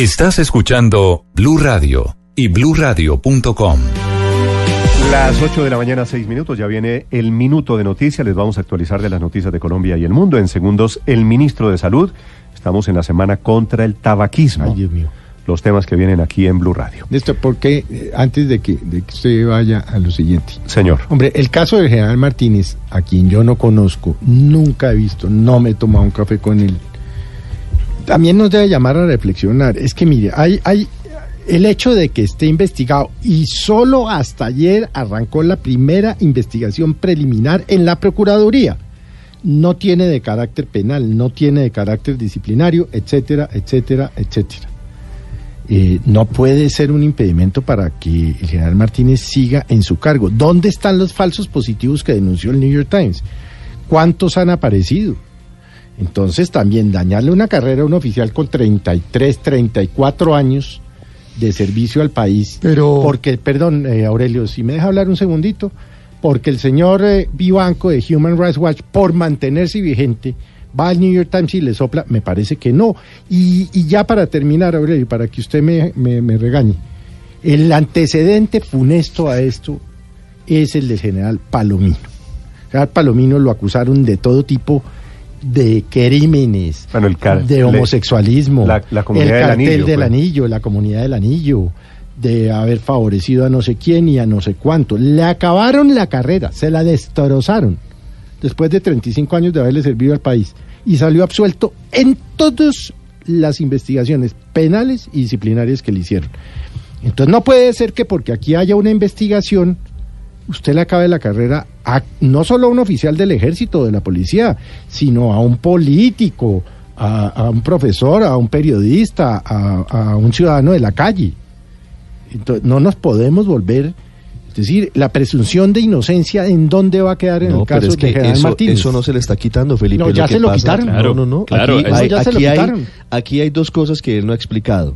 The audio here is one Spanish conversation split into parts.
Estás escuchando Blue Radio y bluradio.com. Las 8 de la mañana, 6 minutos, ya viene el minuto de noticias. Les vamos a actualizar de las noticias de Colombia y el mundo. En segundos, el ministro de Salud. Estamos en la semana contra el tabaquismo. Ay, Dios mío. Los temas que vienen aquí en Blue Radio. Néstor, porque eh, antes de que, de que usted vaya a lo siguiente. Señor. Hombre, el caso del general Martínez, a quien yo no conozco, nunca he visto, no me he tomado un café con él. También nos debe llamar a reflexionar. Es que, mire, hay, hay el hecho de que esté investigado y solo hasta ayer arrancó la primera investigación preliminar en la Procuraduría. No tiene de carácter penal, no tiene de carácter disciplinario, etcétera, etcétera, etcétera. Eh, no puede ser un impedimento para que el general Martínez siga en su cargo. ¿Dónde están los falsos positivos que denunció el New York Times? ¿Cuántos han aparecido? Entonces también dañarle una carrera a un oficial con 33, 34 años de servicio al país. Pero- Porque, perdón, eh, Aurelio, si me deja hablar un segundito, porque el señor eh, Vivanco de Human Rights Watch, por mantenerse vigente, va al New York Times y le sopla, me parece que no. Y, y ya para terminar, Aurelio, para que usted me, me, me regañe, el antecedente funesto a esto es el del general Palomino. El general Palomino lo acusaron de todo tipo de crímenes, Bueno, el car- de homosexualismo, la- el del cartel anillo, del pues. anillo, la comunidad del anillo, de haber favorecido a no sé quién y a no sé cuánto. Le acabaron la carrera, se la destrozaron después de 35 años de haberle servido al país y salió absuelto en todas las investigaciones penales y disciplinarias que le hicieron. Entonces no puede ser que porque aquí haya una investigación usted le acabe la carrera a, no solo a un oficial del ejército o de la policía, sino a un político, a, a un profesor, a un periodista, a, a un ciudadano de la calle. Entonces, no nos podemos volver, es decir, la presunción de inocencia, ¿en dónde va a quedar en No, el caso es de General eso, Martínez? eso no se le está quitando, Felipe. No, ya que se lo pasa- quitaron. No, no, no. Claro, hay, hay- aquí hay dos cosas que él no ha explicado.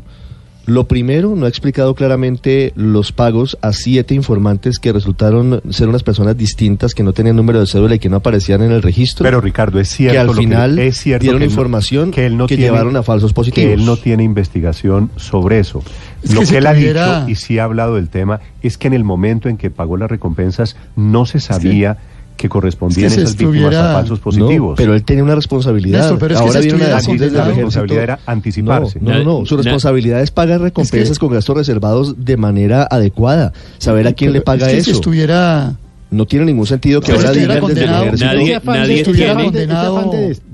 Lo primero, no ha explicado claramente los pagos a siete informantes que resultaron ser unas personas distintas que no tenían número de cédula y que no aparecían en el registro. Pero Ricardo, es cierto que al final es cierto dieron que él no- información que, él no que tiene- llevaron a falsos positivos. Que él no tiene investigación sobre eso. Es lo que él tuviera- ha dicho y sí ha hablado del tema es que en el momento en que pagó las recompensas no se sabía que correspondían es que si esas víctimas a estuviera- falsos No, positivos. pero él tenía una responsabilidad. Néstor, pero es que Ahora si viene una desde la responsabilidad era anticiparse. No, no, no, su responsabilidad es pagar recompensas Es que- con gastos reservados de manera adecuada. Saber a quién le Pero paga es que Si eso. estuviera No tiene ningún sentido que si ahora digan desde el condenado- ejército. Nadie- nadie tiene-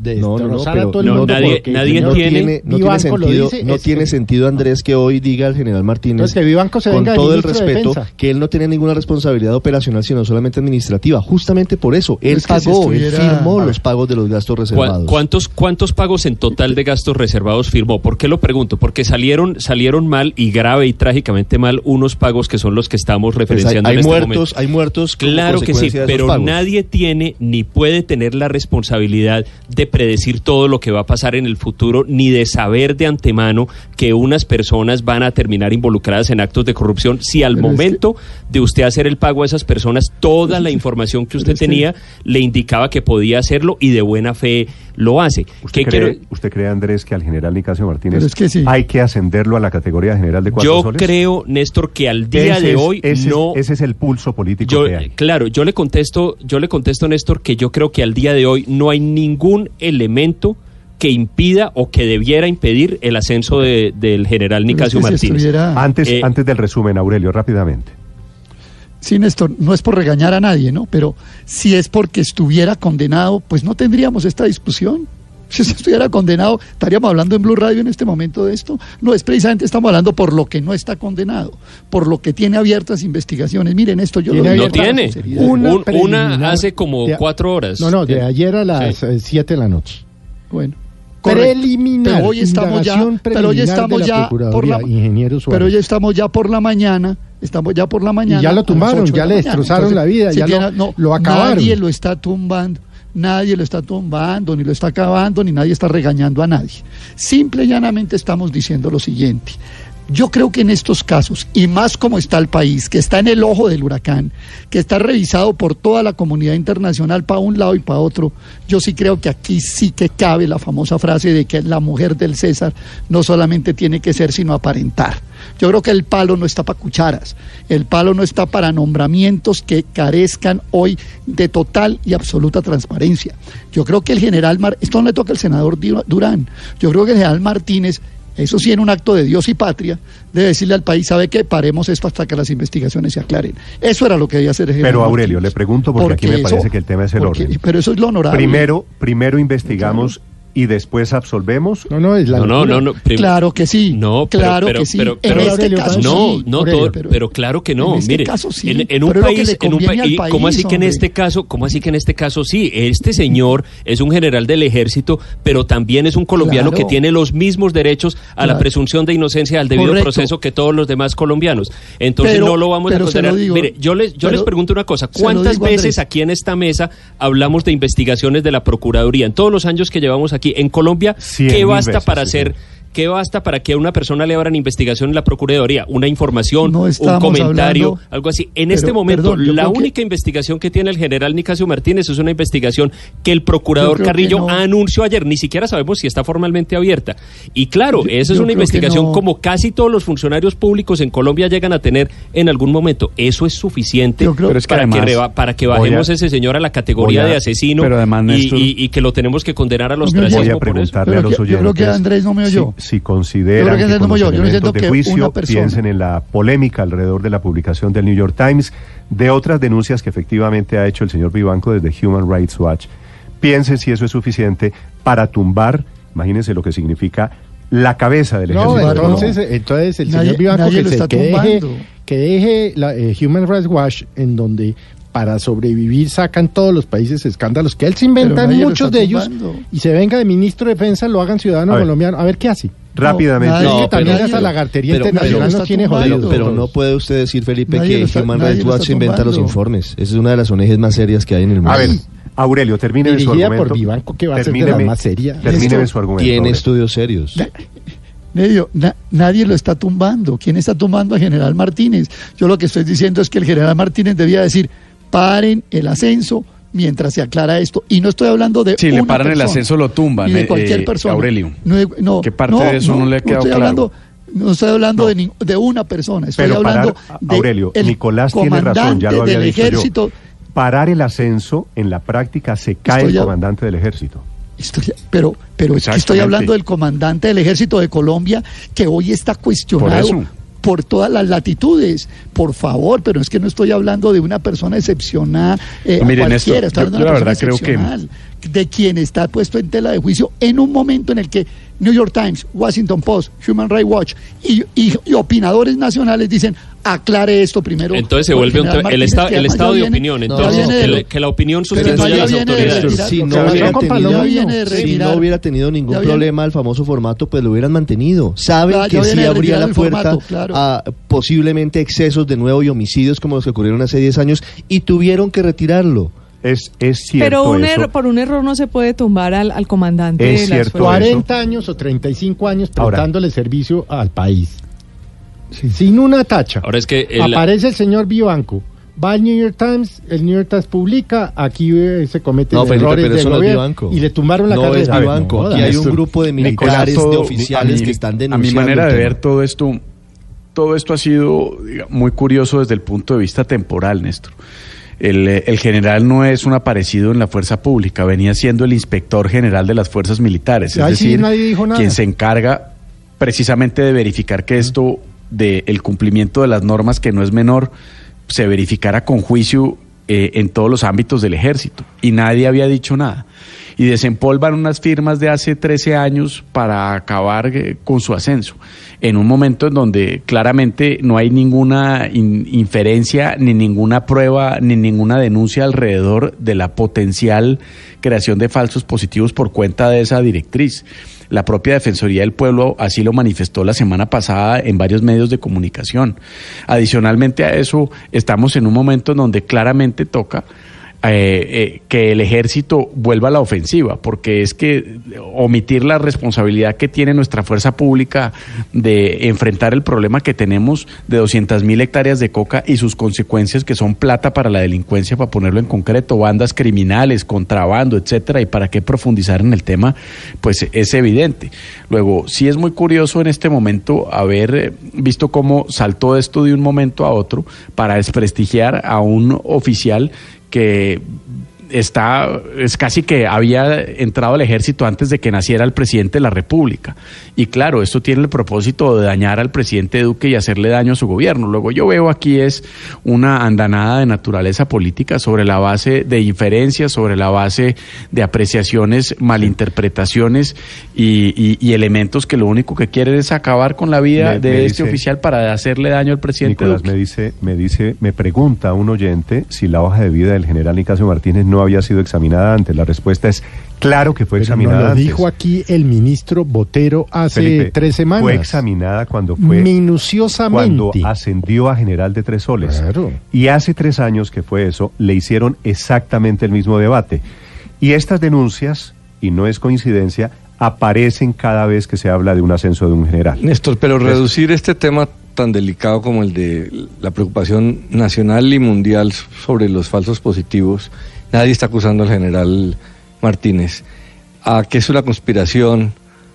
de No, no, no, pero a todo el no, nadie- nadie no tiene- tiene, no sentido, dice, no es- tiene sentido Andrés que hoy diga el general Martínez Entonces, que Vivanco se con todo el respeto que él no tiene ninguna responsabilidad operacional sino solamente administrativa justamente por eso él pagó él firmó los pagos de los gastos ¿Cuá- reservados ¿Cuántos, ¿Cuántos pagos en total de gastos reservados firmó? ¿Por qué lo pregunto? Porque salieron, salieron mal y grave y trágicamente mal unos pagos que son los que estamos Pues hay, referenciando hay en este muertos momento. hay muertos como Claro que sí, pero nadie tiene ni puede tener la responsabilidad de predecir todo lo que va a pasar en el futuro, ni de saber de antemano que unas personas van a terminar involucradas en actos de corrupción. Si al Pero es momento de usted hacer el pago a esas personas, toda la información que usted tenía le indicaba que podía hacerlo y de buena fe lo hace. ¿Usted ¿Qué cree, quiero- ¿Usted cree, Andrés, que al general Nicasio Martínez Pero es que sí. hay que ascenderlo a la categoría de general de cuatro Yo soles? creo, Néstor, que al día Ese de es- hoy ese es- no. ese es el pulso político Yo, que hay. claro, yo le contesto, yo le contesto, Néstor, que yo creo que al día de hoy no hay ningún elemento que impida o que debiera impedir el ascenso de- del general Nicasio si Martínez. estuviera- Antes, Eh, antes del resumen, Aurelio, rápidamente. Sí, Néstor, no es por regañar a nadie, ¿no? Pero si es porque estuviera condenado, pues no tendríamos esta discusión. Si usted estuviera condenado, estaríamos hablando en Blue Radio en este momento de esto. No, es precisamente estamos hablando por lo que no está condenado, por lo que tiene abiertas investigaciones. Miren esto, yo lo no tiene. Una Un- una hace como de- cuatro horas. No, no, de ayer a las Sí. 7 de la noche. Bueno, correcto. Preliminar. Pero hoy estamos ya, pero hoy estamos ya por la, Procuraduría, ingeniero Suárez. pero hoy estamos ya por la mañana, estamos ya por la mañana. ya lo tumbaron, ya le destrozaron la vida, ya tiene- lo- lo acabaron. Nadie lo está tumbando. Nadie lo está tumbando, ni lo está acabando, ni nadie está regañando a nadie. Simple y llanamente estamos diciendo lo siguiente. Yo creo que en estos casos, y más como está el país, que está en el ojo del huracán, que está revisado por toda la comunidad internacional para un lado y para otro, yo sí creo que aquí sí que cabe la famosa frase de que la mujer del César no solamente tiene que ser, sino aparentar. Yo creo que el palo no está para cucharas, el palo no está para nombramientos que carezcan hoy de total y absoluta transparencia. Yo creo que el general, esto no le toca al senador Durán, yo creo que el general Martínez eso sí, en un acto de Dios y patria, debe decirle al país, ¿sabe qué? Paremos esto hasta que las investigaciones se aclaren. Eso era lo que debía hacer el Pero Aurelio, le pregunto porque, aquí me parece que el tema es el orden. Pero eso es lo honorable. Primero, primero investigamos y después absolvemos. No, no, es la no, no, no, Claro que sí. No, claro que sí. Pero, en este caso no, sí. no, todo, pero, claro que no. En este Mire, caso sí. en, en un pero país, en un país, país, ¿cómo así que en este caso, cómo así que en este caso sí? Este señor es un general del ejército, pero también es un colombiano Claro. que tiene los mismos derechos a la presunción de inocencia al debido Correcto. proceso que todos los demás colombianos. Entonces Pero- no lo vamos a pero digo, Mire, yo les, yo pero les pregunto una cosa, ¿cuántas digo, veces Andrés. aquí en esta mesa hablamos de investigaciones de la Procuraduría? En todos los años que llevamos aquí en Colombia, ¿qué basta veces, para sí, hacer? ¿Qué basta para que a una persona le abran investigación en la Procuraduría? ¿Una información, No un comentario, hablando- algo así? En Pero, este momento, perdón, la que- única investigación que tiene el general Nicasio Martínez es una investigación que el procurador Carrillo no. anunció ayer. Ni siquiera sabemos si está formalmente abierta. Y claro, Yo- esa es una investigación no. como casi todos los funcionarios públicos en Colombia llegan a tener en algún momento. Eso es suficiente Yo creo- Pero es que para, que reba- para que bajemos a ese señor a la categoría a- de asesino pero además, y, Néstor- y- y que lo tenemos que condenar a los Voy a por eso. a oyentes. yo creo que Andrés no me oyó. Si Yo consideran que con los. Yo no de que juicio una persona- piensen en la polémica alrededor de la publicación del New York Times, de otras denuncias que efectivamente ha hecho el señor Vivanco desde Human Rights Watch. Piensen si eso es suficiente para tumbar, imagínense lo que significa la cabeza del No, ejército. de entonces, Colombia. entonces el Nadie- señor Vivanco que, lo se- está que deje, tumbando. que deje la eh, Human Rights Watch en donde para sobrevivir sacan todos los países escándalos que él se inventan muchos de ellos y se venga de ministro de defensa lo hagan ciudadano A colombiano a ver qué hace Rápidamente. nadie- es que No, también pero- esa lagartería pero- internacional pero- nos tiene pero- jodidos Pero, no puede usted decir, Felipe, Nadie que está- Human Rights Watch inventa los informes. Esa es una de las ONGs más serias que hay en el mundo. A ver, Aurelio, termine su Dirigida argumento. por Vivanco, que va a ser de las más serias. Termíneme Esto su argumento. Tiene Aurelio. estudios serios. Medio, na- nadie lo está tumbando. ¿Quién está tumbando a General Martínez? Yo lo que estoy diciendo es que el General Martínez debía decir, paren el ascenso mientras se aclara esto. Y no estoy hablando de Si le paran el ascenso, lo tumban, ni de eh, cualquier eh, persona. Aurelio. No, no, ¿Qué parte de eso no le ha quedado claro? hablando- no estoy hablando de, ni- de una persona, estoy Pero hablando parar, de Aurelio, el Nicolás tiene razón, ya lo había del dicho yo. ejército. Parar el ascenso, en la práctica se cae Estoy el a- comandante del ejército. Estoy- pero pero estoy hablando del comandante del ejército de Colombia que hoy está cuestionado Por. Por todas las latitudes. Por favor, pero es que no estoy hablando de una persona excepcional eh, No, cualquiera, estoy hablando de una la persona verdad creo que- excepcional, de quien está puesto en tela de juicio en un momento en el que New York Times, Washington Post, Human Rights Watch y, y- y opinadores nacionales dicen aclare esto primero. Entonces se vuelve un general tema- el, que el estado de viene- opinión. Entonces, que, la opinión sustituya ya a las autoridades. Si no, hubiera tenido, si no hubiera ningún Ya problema el famoso formato, pues lo hubieran mantenido. Saben Ya- que sí abría la puerta formato, claro. a posiblemente excesos de nuevo y homicidios como los que ocurrieron hace 10 años y tuvieron que retirarlo. Es, es cierto Pero un eso. error- por un error no se puede tumbar al, al comandante Es de las cierto fuerzas. eso. 40 años o 35 años Ahora. prestándole servicio al país. Sin una tacha. Ahora es que el- Aparece el señor Vivanco. Va al New York Times, el New York Times publica, aquí eh, se cometen No, Felipe, errores pero de eso no es gobierno Vivanco. y le tumbaron la no carrera. es A ver, Vivanco. no Aquí hay un grupo de militares, todo- de oficiales a mi- que están A denunciando. mi manera de ver todo esto, todo esto ha sido muy curioso desde el punto de vista temporal, Néstor. El, eh, el general no es un aparecido en la fuerza pública, venía siendo el inspector general de las fuerzas militares, es Ay, sí, decir, nadie dijo nada. quien se encarga precisamente de verificar que esto del cumplimiento de las normas, que no es menor, se verificara con juicio eh, en todos los ámbitos del ejército. Y nadie había dicho nada. Y desempolvan unas firmas de hace 13 años para acabar eh, con su ascenso, en un momento en donde claramente no hay ninguna in- inferencia, ni ninguna prueba, ni ninguna denuncia alrededor de la potencial creación de falsos positivos por cuenta de esa directriz. La propia Defensoría del Pueblo así lo manifestó la semana pasada en varios medios de comunicación. Adicionalmente a eso, estamos en un momento en donde claramente toca eh, eh, que el ejército vuelva a la ofensiva, porque es que omitir la responsabilidad que tiene nuestra fuerza pública de enfrentar el problema que tenemos de 200 mil hectáreas de coca y sus consecuencias que son plata para la delincuencia, para ponerlo en concreto, bandas criminales, contrabando, etcétera, y para qué profundizar en el tema, pues es evidente. Luego, sí es muy curioso en este momento haber eh, visto cómo saltó esto de un momento a otro para desprestigiar a un oficial que está, es casi que había entrado al ejército antes de que naciera el presidente de la República. Y claro, esto tiene el propósito de dañar al presidente Duque y hacerle daño a su gobierno. Luego yo veo aquí es una andanada de naturaleza política sobre la base de inferencias, sobre la base de apreciaciones, malinterpretaciones y, y, elementos que lo único que quieren es acabar con la vida Me- de me este dice- oficial para hacerle daño al presidente Nicolás Duque. me dice, me dice, me pregunta un oyente si la hoja de vida del general Nicasio Martínez no había sido examinada antes. La respuesta es claro que fue Pero examinada nos lo antes. dijo aquí el ministro Botero hace Felipe, tres semanas. Fue examinada cuando fue Minuciosamente. cuando ascendió a general de tres soles. Claro. Y hace tres años que fue eso, le hicieron exactamente el mismo debate. Y estas denuncias, y no es coincidencia, aparecen cada vez que se habla de un ascenso de un general. Néstor, pero reducir este tema tan delicado como el de la preocupación nacional y mundial sobre los falsos positivos, nadie está acusando al general Martínez, a que es una conspiración,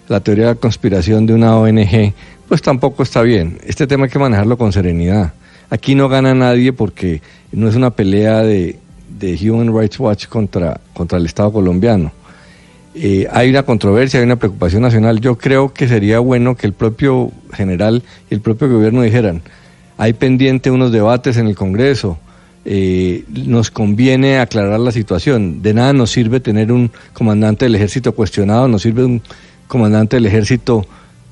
la teoría de la conspiración de una ONG, pues tampoco está bien. Este tema hay que manejarlo con serenidad. Aquí no gana nadie porque no es una pelea de, de Human Rights Watch contra, contra el Estado colombiano. Eh, hay una controversia, hay una preocupación nacional. Yo creo que sería bueno que el propio general y el propio gobierno dijeran, hay pendiente unos debates en el Congreso, eh, nos conviene aclarar la situación. De nada nos sirve tener un comandante del ejército cuestionado, nos sirve un comandante del ejército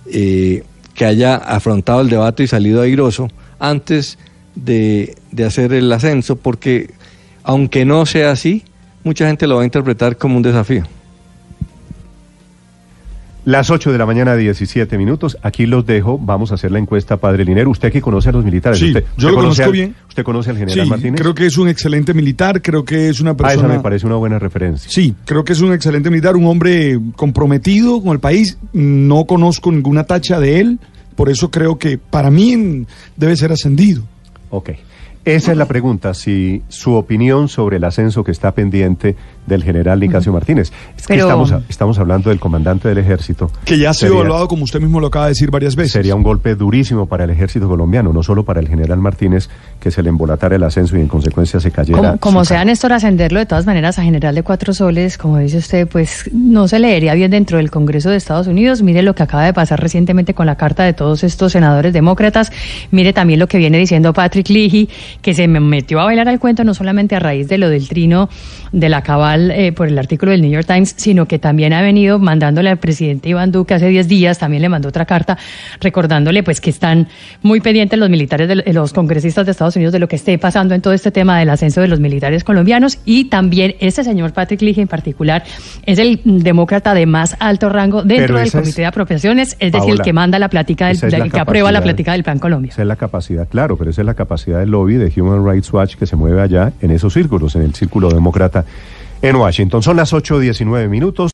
eh, que haya afrontado el debate y salido airoso antes de, de hacer el ascenso, porque aunque no sea así, mucha gente lo va a interpretar como un desafío. Las 8 de la mañana, 17 minutos. Aquí los dejo. Vamos a hacer la encuesta, padre Linero. Usted que conoce a los militares. Sí, usted, yo usted lo conozco al- bien. ¿Usted conoce al general Sí, Martínez? creo que es un excelente militar, creo que es una Ah, persona... esa me parece una buena referencia. Sí, creo que es un excelente militar, un hombre comprometido con el país. No conozco ninguna tacha de él, por eso creo que para mí debe ser ascendido. Ok. Esa es la pregunta, si su opinión sobre el ascenso que está pendiente del general Nicasio Martínez. Es que Pero- estamos, estamos hablando del comandante del ejército. Que ya ha sido Sería- evaluado, como usted mismo lo acaba de decir varias veces. Sería un golpe durísimo para el ejército colombiano, no solo para el general Martínez, que se le embolatara el ascenso y en consecuencia se cayera. Como, como sea. Néstor ascenderlo de todas maneras a general de cuatro soles, como dice usted, pues no se leería bien dentro del Congreso de Estados Unidos. Mire lo que acaba de pasar recientemente con la carta de todos estos senadores demócratas. Mire también lo que viene diciendo Patrick Leahy, que se me metió a bailar al cuento no solamente a raíz de lo del trino de la cabal eh, por el artículo del New York Times, sino que también ha venido mandándole al presidente Iván Duque hace 10 días, también le mandó otra carta recordándole pues que están muy pendientes los militares, de, de los congresistas de Estados Unidos de lo que esté pasando en todo este tema del ascenso de los militares colombianos y también este señor Patrick Leahy en particular es el demócrata de más alto rango dentro del Comité de Apropiaciones, es decir, el que manda la plática, del, la que aprueba la plática del Plan Colombia. Esa es la capacidad, claro, pero esa es la capacidad del lobby de Human Rights Watch que se mueve allá en esos círculos, en el círculo demócrata en Washington. Son las 8.19 minutos.